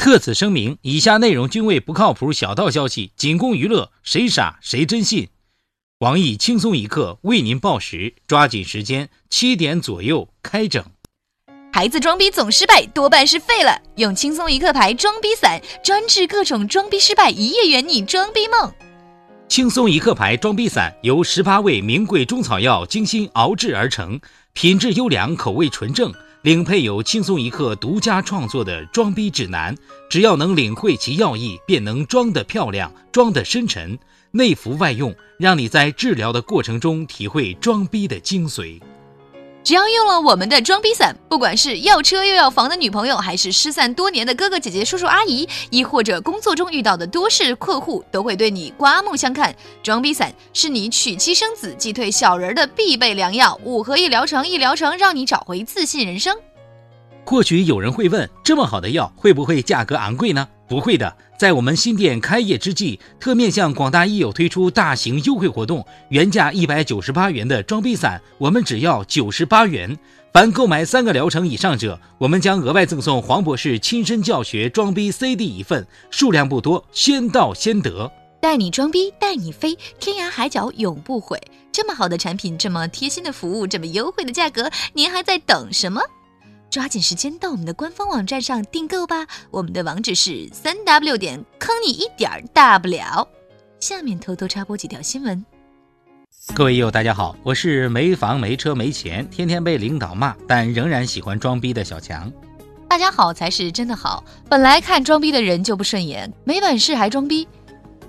特此声明，以下内容均为不靠谱小道消息，仅供娱乐，谁傻谁真信。网易轻松一刻为您报时，抓紧时间，七点左右开整。孩子装逼总失败，多半是废了。用轻松一刻牌装逼伞，专治各种装逼失败，一夜圆你装逼梦。轻松一刻牌装逼伞由十八味名贵中草药精心熬制而成，品质优良，口味纯正。领配有轻松一刻独家创作的装逼指南，只要能领会其要义，便能装得漂亮，装得深沉，内服外用，让你在治疗的过程中体会装逼的精髓。只要用了我们的装逼伞，不管是要车又要房的女朋友，还是失散多年的哥哥姐姐、叔叔阿姨，亦或者工作中遇到的多事客户，都会对你刮目相看。装逼伞是你娶妻生子、击退小人的必备良药，五合一疗程，一疗程让你找回自信人生。或许有人会问，这么好的药会不会价格昂贵呢？不会的，在我们新店开业之际，特面向广大益友推出大型优惠活动，原价一百九十八元的装逼伞，我们只要九十八元。凡购买三个疗程以上者，我们将额外赠送黄博士亲身教学装逼 CD 一份，数量不多，先到先得。带你装逼，带你飞，天涯海角永不悔。这么好的产品，这么贴心的服务，这么优惠的价格，您还在等什么？抓紧时间到我们的官方网站上订购吧，我们的网址是三 w 点坑你一点儿大不了。下面偷偷插播几条新闻。各位友大家好，我是没房没车没钱，天天被领导骂，但仍然喜欢装逼的小强。大家好才是真的好，本来看装逼的人就不顺眼，没本事还装逼。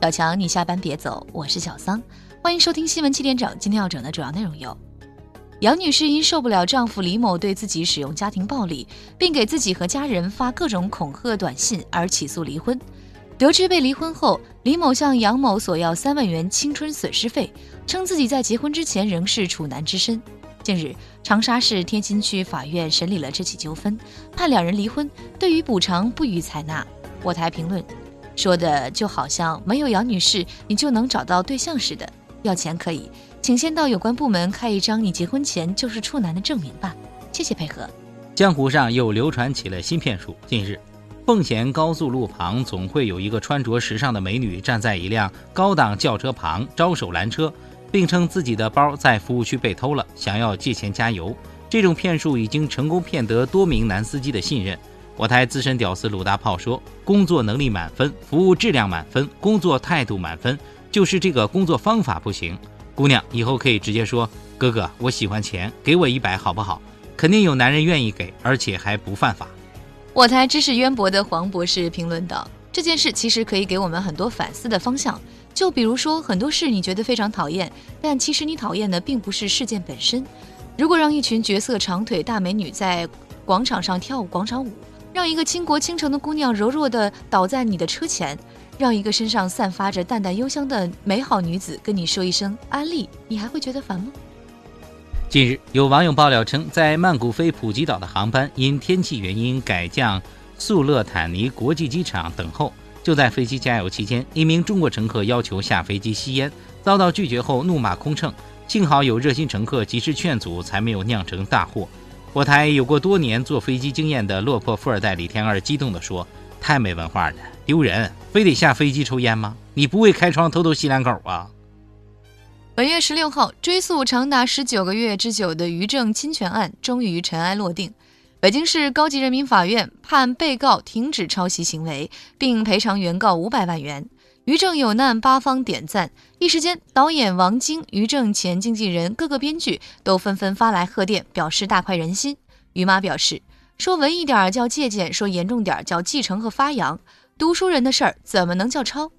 小强，你下班别走，我是小桑，欢迎收听新闻七点整。今天要整的主要内容有。杨女士因受不了丈夫李某对自己使用家庭暴力，并给自己和家人发各种恐吓短信而起诉离婚。得知被离婚后，李某向杨某索要三万元青春损失费，称自己在结婚之前仍是处男之身。近日，长沙市天心区法院审理了这起纠纷，判两人离婚，对于补偿不予采纳。我台评论说的就好像没有杨女士你就能找到对象似的，要钱可以。请先到有关部门开一张你结婚前就是处男的证明吧，谢谢配合。江湖上又流传起了新骗术。近日，奉贤高速路旁总会有一个穿着时尚的美女站在一辆高档轿车旁招手拦车，并称自己的包在服务区被偷了，想要借钱加油。这种骗术已经成功骗得多名男司机的信任。我台资深屌丝鲁大炮说：“工作能力满分，服务质量满分，工作态度满分，就是这个工作方法不行。”姑娘，以后可以直接说：“哥哥，我喜欢钱，给我一百好不好？”肯定有男人愿意给，而且还不犯法。我台知识渊博的黄博士评论道：“这件事其实可以给我们很多反思的方向。就比如说，很多事你觉得非常讨厌，但其实你讨厌的并不是事件本身。如果让一群绝色长腿大美女在广场上跳舞广场舞，让一个倾国倾城的姑娘柔弱的倒在你的车前。”让一个身上散发着淡淡幽香的美好女子跟你说一声安利，你还会觉得烦吗？近日，有网友爆料称，在曼谷飞普吉岛的航班因天气原因改降素勒坦尼国际机场等候。就在飞机加油期间，一名中国乘客要求下飞机吸烟，遭到拒绝后怒骂空乘。幸好有热心乘客及时劝阻，才没有酿成大祸。我台有过多年坐飞机经验的落魄富二代李天二激动地说：“太没文化了。”丢人，非得下飞机抽烟吗？你不会开窗偷偷吸两口啊？本月十六号，追诉长达十九个月之久的于正侵权案终于尘埃落定。北京市高级人民法院判被告停止抄袭行为，并赔偿原告五百万元。于正有难，八方点赞。一时间，导演王晶、于正前经纪人、各个编剧都纷纷发来贺电，表示大快人心。于妈表示：“说文艺点儿叫借鉴，说严重点叫继承和发扬。”读书人的事儿怎么能叫抄？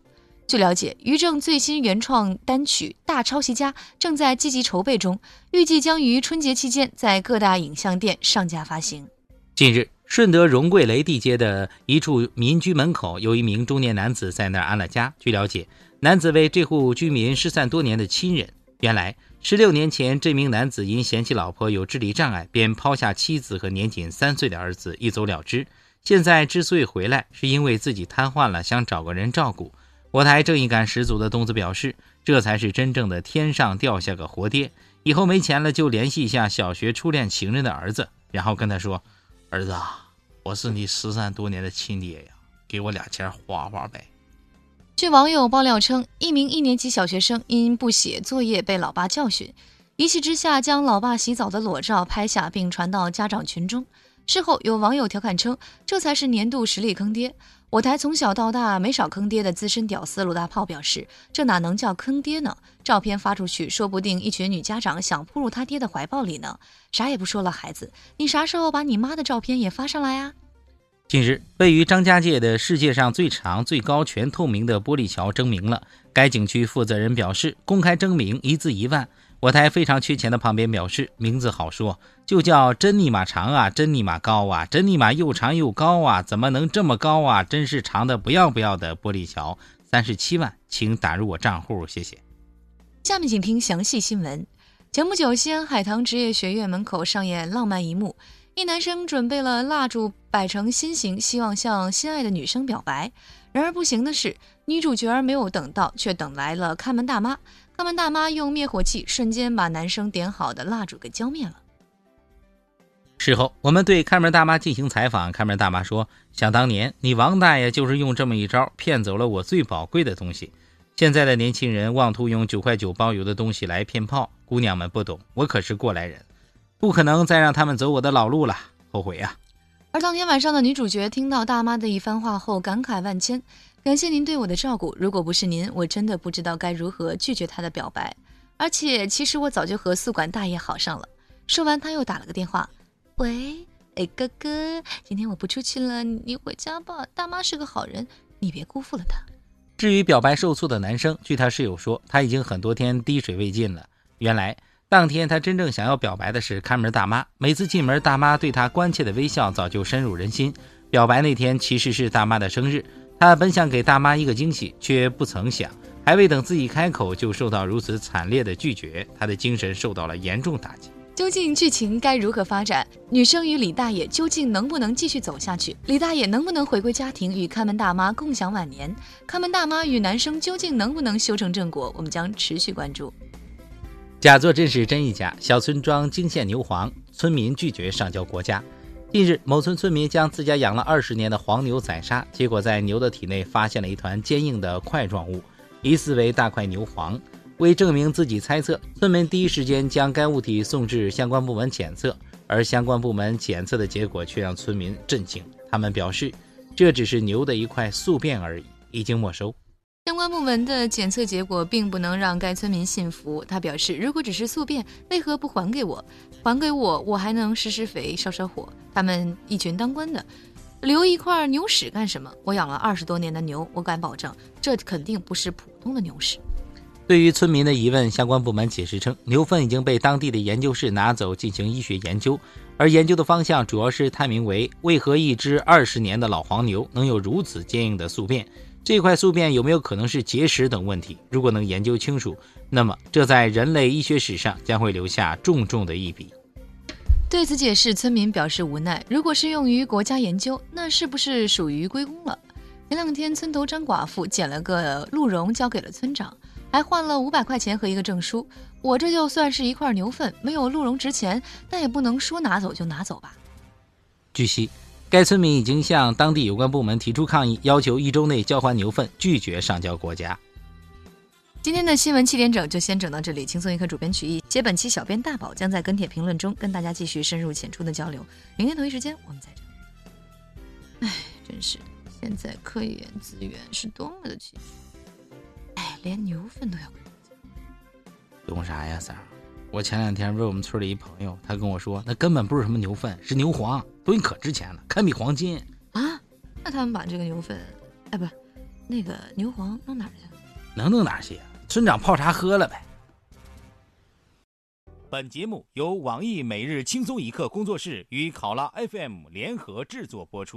据了解，于正最新原创单曲《大抄袭家》正在积极筹备中，预计将于春节期间在各大影像店上架发行。近日，顺德荣桂雷地街的一处民居门口，有一名中年男子在那儿安了家。据了解，男子为这户居民失散多年的亲人。原来，十六年前，这名男子因嫌弃老婆有智力障碍，便抛下妻子和年仅三岁的儿子一走了之。现在之所以回来，是因为自己瘫痪了，想找个人照顾。我台正义感十足的东子表示，这才是真正的天上掉下个活爹。以后没钱了，就联系一下小学初恋情人的儿子，然后跟他说：“儿子，啊，我是你失散多年的亲爹呀，给我俩钱花花呗。据网友爆料称，一名一年级小学生因不写作业被老爸教训，一气之下将老爸洗澡的裸照拍下并传到家长群中。事后有网友调侃称：“这才是年度实力坑爹。”我台从小到大没少坑爹的资深屌丝鲁大炮表示：“这哪能叫坑爹呢？照片发出去，说不定一群女家长想扑入他爹的怀抱里呢。啥也不说了，孩子，你啥时候把你妈的照片也发上来啊？”近日，位于张家界的世界上最长、最高、全透明的玻璃桥征名了。该景区负责人表示：“公开征名，一字一万。”我台非常缺钱的旁边表示：“名字好说，就叫真尼玛长啊，真尼玛高啊，真尼玛又长又高啊，怎么能这么高啊？真是长的不要不要的玻璃桥，三十七万，请打入我账户，谢谢。”下面请听详细新闻。前不久，西安海棠职业学院门口上演浪漫一幕。一男生准备了蜡烛摆成心形，希望向心爱的女生表白。然而不行的是，女主角没有等到，却等来了看门大妈。看门大妈用灭火器瞬间把男生点好的蜡烛给浇灭了。事后，我们对看门大妈进行采访，看门大妈说：“想当年，你王大爷就是用这么一招骗走了我最宝贵的东西。现在的年轻人妄图用九块九包邮的东西来骗炮，姑娘们不懂，我可是过来人。”不可能再让他们走我的老路了，后悔呀！而当天晚上的女主角听到大妈的一番话后，感慨万千。感谢您对我的照顾，如果不是您，我真的不知道该如何拒绝他的表白。而且，其实我早就和宿管大爷好上了。说完，他又打了个电话：“喂，哎，哥哥，今天我不出去了，你回家吧。大妈是个好人，你别辜负了她。”至于表白受挫的男生，据他室友说，他已经很多天滴水未进了。原来。当天，他真正想要表白的是看门大妈。每次进门，大妈对他关切的微笑早就深入人心。表白那天其实是大妈的生日，他本想给大妈一个惊喜，却不曾想，还未等自己开口，就受到如此惨烈的拒绝，他的精神受到了严重打击。究竟剧情该如何发展？女生与李大爷究竟能不能继续走下去？李大爷能不能回归家庭，与看门大妈共享晚年？看门大妈与男生究竟能不能修成正果？我们将持续关注。假作真是真亦假，小村庄惊现牛黄，村民拒绝上交国家。近日，某村村民将自家养了二十年的黄牛宰杀，结果在牛的体内发现了一团坚硬的块状物，疑似为大块牛黄。为证明自己猜测，村民第一时间将该物体送至相关部门检测，而相关部门检测的结果却让村民震惊。他们表示，这只是牛的一块宿便而已，已经没收。相关部门的检测结果并不能让该村民信服。他表示：“如果只是宿便，为何不还给我？还给我，我还能施施肥、烧烧火。他们一群当官的，留一块牛屎干什么？我养了二十多年的牛，我敢保证，这肯定不是普通的牛屎。”对于村民的疑问，相关部门解释称，牛粪已经被当地的研究室拿走进行医学研究，而研究的方向主要是探明为为何一只二十年的老黄牛能有如此坚硬的宿便。这块宿便有没有可能是结石等问题？如果能研究清楚，那么这在人类医学史上将会留下重重的一笔。对此解释，村民表示无奈。如果是用于国家研究，那是不是属于归公了？前两天，村头张寡妇捡了个鹿茸交给了村长，还换了五百块钱和一个证书。我这就算是一块牛粪，没有鹿茸值钱，但也不能说拿走就拿走吧？据悉。该村民已经向当地有关部门提出抗议，要求一周内交还牛粪，拒绝上交国家。今天的新闻七点整就先整到这里，轻松一刻主编曲艺，接本期小编大宝将在跟帖评论中跟大家继续深入浅出的交流。明天同一时间我们再整。哎，真是现在科研资源是多么的稀缺，哎，连牛粪都要跟懂啥呀，三儿？我前两天问我们村里一朋友，他跟我说，那根本不是什么牛粪，是牛黄，东西可值钱了，堪比黄金啊！那他们把这个牛粪，哎，不，那个牛黄弄哪儿去？能弄哪去？村长泡茶喝了呗。本节目由网易每日轻松一刻工作室与考拉 FM 联合制作播出。